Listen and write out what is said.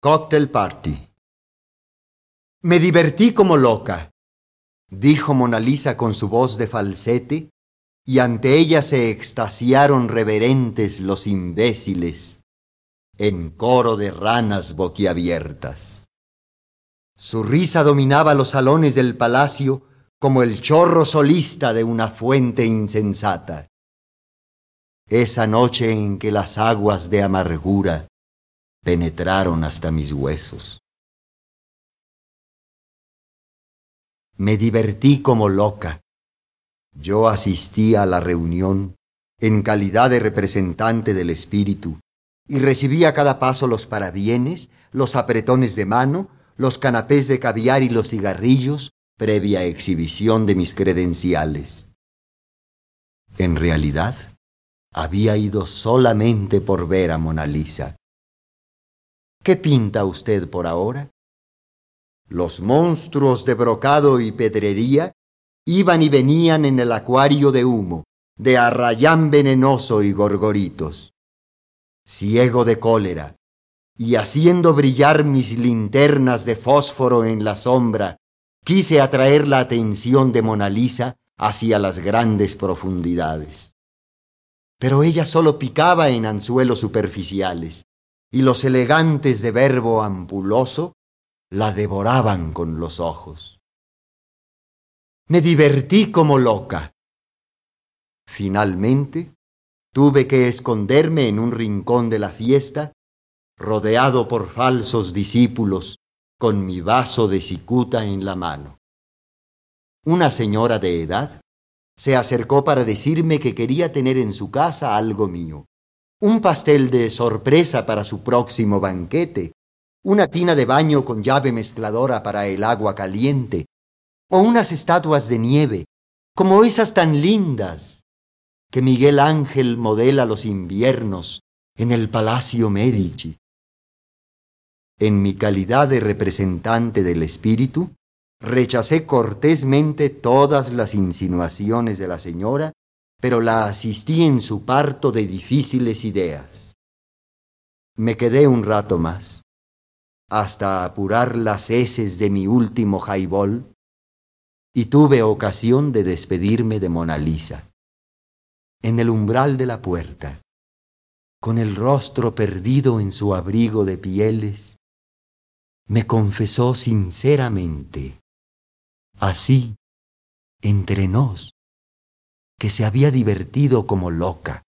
Cocktail Party. Me divertí como loca, dijo Mona Lisa con su voz de falsete, y ante ella se extasiaron reverentes los imbéciles, en coro de ranas boquiabiertas. Su risa dominaba los salones del palacio como el chorro solista de una fuente insensata. Esa noche en que las aguas de amargura penetraron hasta mis huesos. Me divertí como loca. Yo asistí a la reunión en calidad de representante del espíritu y recibí a cada paso los parabienes, los apretones de mano, los canapés de caviar y los cigarrillos previa exhibición de mis credenciales. En realidad, había ido solamente por ver a Mona Lisa ¿Qué pinta usted por ahora? Los monstruos de brocado y pedrería iban y venían en el acuario de humo, de arrayán venenoso y gorgoritos. Ciego de cólera, y haciendo brillar mis linternas de fósforo en la sombra, quise atraer la atención de Mona Lisa hacia las grandes profundidades. Pero ella solo picaba en anzuelos superficiales, y los elegantes de verbo ampuloso la devoraban con los ojos. Me divertí como loca. Finalmente, tuve que esconderme en un rincón de la fiesta, rodeado por falsos discípulos, con mi vaso de cicuta en la mano. Una señora de edad se acercó para decirme que quería tener en su casa algo mío un pastel de sorpresa para su próximo banquete, una tina de baño con llave mezcladora para el agua caliente, o unas estatuas de nieve, como esas tan lindas que Miguel Ángel modela los inviernos en el Palacio Medici. En mi calidad de representante del espíritu, rechacé cortésmente todas las insinuaciones de la señora pero la asistí en su parto de difíciles ideas. Me quedé un rato más, hasta apurar las heces de mi último jaibol, y tuve ocasión de despedirme de Mona Lisa. En el umbral de la puerta, con el rostro perdido en su abrigo de pieles, me confesó sinceramente, así, entre nos, que se había divertido como loca,